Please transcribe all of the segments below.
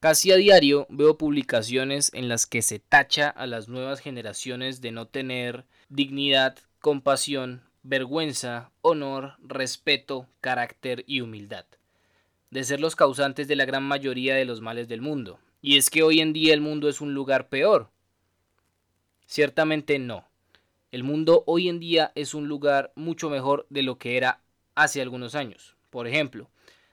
Casi a diario veo publicaciones en las que se tacha a las nuevas generaciones de no tener dignidad, compasión, vergüenza, honor, respeto, carácter y humildad, de ser los causantes de la gran mayoría de los males del mundo. Y es que hoy en día el mundo es un lugar peor. Ciertamente no. El mundo hoy en día es un lugar mucho mejor de lo que era hace algunos años. Por ejemplo,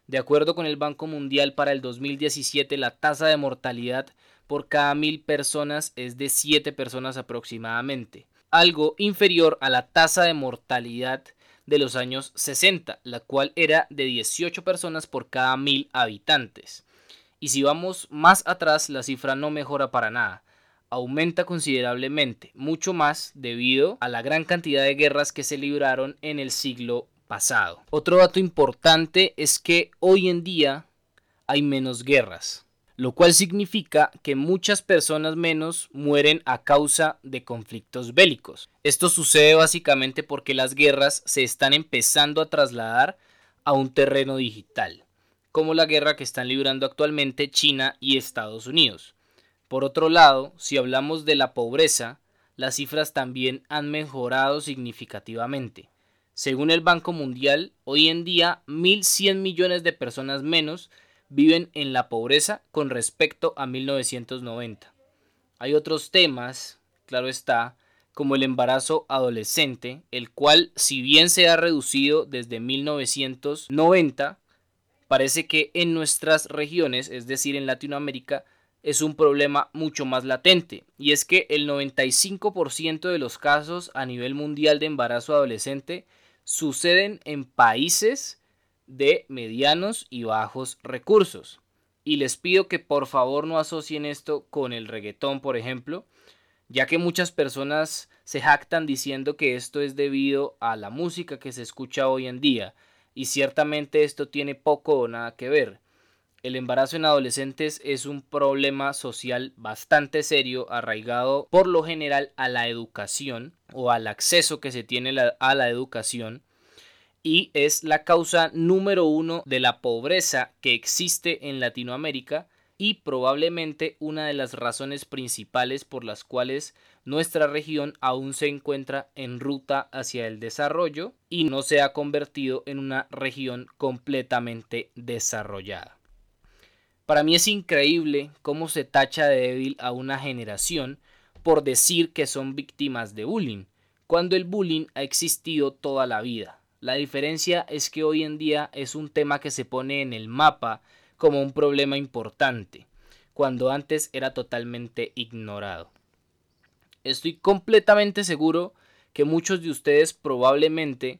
de acuerdo con el Banco Mundial para el 2017, la tasa de mortalidad por cada mil personas es de 7 personas aproximadamente, algo inferior a la tasa de mortalidad de los años 60, la cual era de 18 personas por cada mil habitantes. Y si vamos más atrás, la cifra no mejora para nada, aumenta considerablemente, mucho más debido a la gran cantidad de guerras que se libraron en el siglo pasado. Otro dato importante es que hoy en día hay menos guerras, lo cual significa que muchas personas menos mueren a causa de conflictos bélicos. Esto sucede básicamente porque las guerras se están empezando a trasladar a un terreno digital, como la guerra que están librando actualmente China y Estados Unidos. Por otro lado, si hablamos de la pobreza, las cifras también han mejorado significativamente. Según el Banco Mundial, hoy en día 1.100 millones de personas menos viven en la pobreza con respecto a 1990. Hay otros temas, claro está, como el embarazo adolescente, el cual si bien se ha reducido desde 1990, parece que en nuestras regiones, es decir, en Latinoamérica, es un problema mucho más latente, y es que el 95% de los casos a nivel mundial de embarazo adolescente suceden en países de medianos y bajos recursos. Y les pido que por favor no asocien esto con el reggaetón, por ejemplo, ya que muchas personas se jactan diciendo que esto es debido a la música que se escucha hoy en día, y ciertamente esto tiene poco o nada que ver. El embarazo en adolescentes es un problema social bastante serio, arraigado por lo general a la educación o al acceso que se tiene a la educación y es la causa número uno de la pobreza que existe en Latinoamérica y probablemente una de las razones principales por las cuales nuestra región aún se encuentra en ruta hacia el desarrollo y no se ha convertido en una región completamente desarrollada. Para mí es increíble cómo se tacha de débil a una generación por decir que son víctimas de bullying, cuando el bullying ha existido toda la vida. La diferencia es que hoy en día es un tema que se pone en el mapa como un problema importante, cuando antes era totalmente ignorado. Estoy completamente seguro que muchos de ustedes probablemente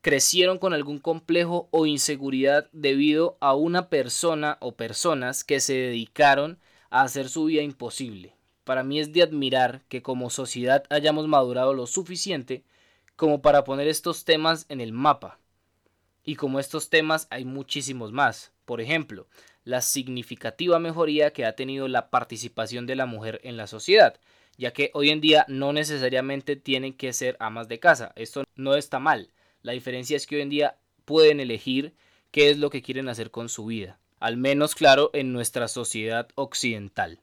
crecieron con algún complejo o inseguridad debido a una persona o personas que se dedicaron a hacer su vida imposible. Para mí es de admirar que como sociedad hayamos madurado lo suficiente como para poner estos temas en el mapa. Y como estos temas hay muchísimos más. Por ejemplo, la significativa mejoría que ha tenido la participación de la mujer en la sociedad, ya que hoy en día no necesariamente tienen que ser amas de casa. Esto no está mal la diferencia es que hoy en día pueden elegir qué es lo que quieren hacer con su vida, al menos claro en nuestra sociedad occidental.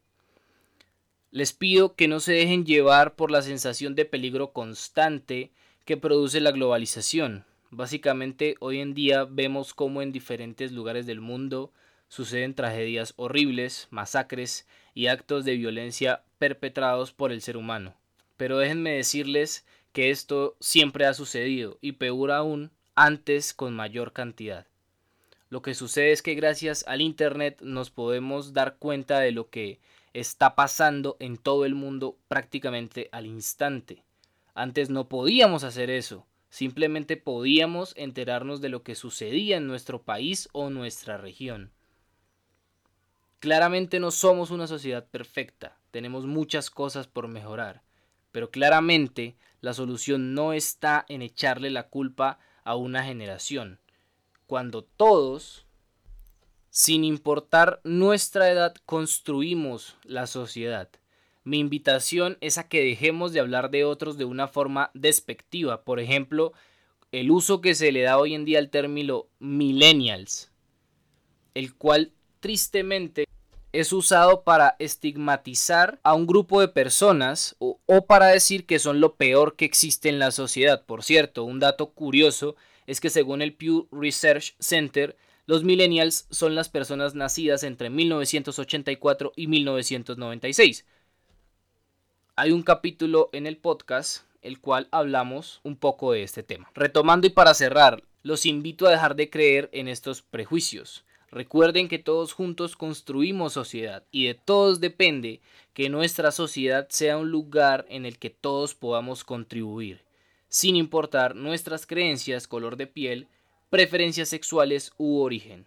Les pido que no se dejen llevar por la sensación de peligro constante que produce la globalización. Básicamente hoy en día vemos cómo en diferentes lugares del mundo suceden tragedias horribles, masacres y actos de violencia perpetrados por el ser humano. Pero déjenme decirles que esto siempre ha sucedido y peor aún antes con mayor cantidad. Lo que sucede es que gracias al Internet nos podemos dar cuenta de lo que está pasando en todo el mundo prácticamente al instante. Antes no podíamos hacer eso, simplemente podíamos enterarnos de lo que sucedía en nuestro país o nuestra región. Claramente no somos una sociedad perfecta, tenemos muchas cosas por mejorar, pero claramente la solución no está en echarle la culpa a una generación. Cuando todos, sin importar nuestra edad, construimos la sociedad. Mi invitación es a que dejemos de hablar de otros de una forma despectiva. Por ejemplo, el uso que se le da hoy en día al término millennials, el cual tristemente es usado para estigmatizar a un grupo de personas o, para decir que son lo peor que existe en la sociedad. Por cierto, un dato curioso es que según el Pew Research Center, los millennials son las personas nacidas entre 1984 y 1996. Hay un capítulo en el podcast el cual hablamos un poco de este tema. Retomando y para cerrar, los invito a dejar de creer en estos prejuicios. Recuerden que todos juntos construimos sociedad y de todos depende que nuestra sociedad sea un lugar en el que todos podamos contribuir, sin importar nuestras creencias, color de piel, preferencias sexuales u origen.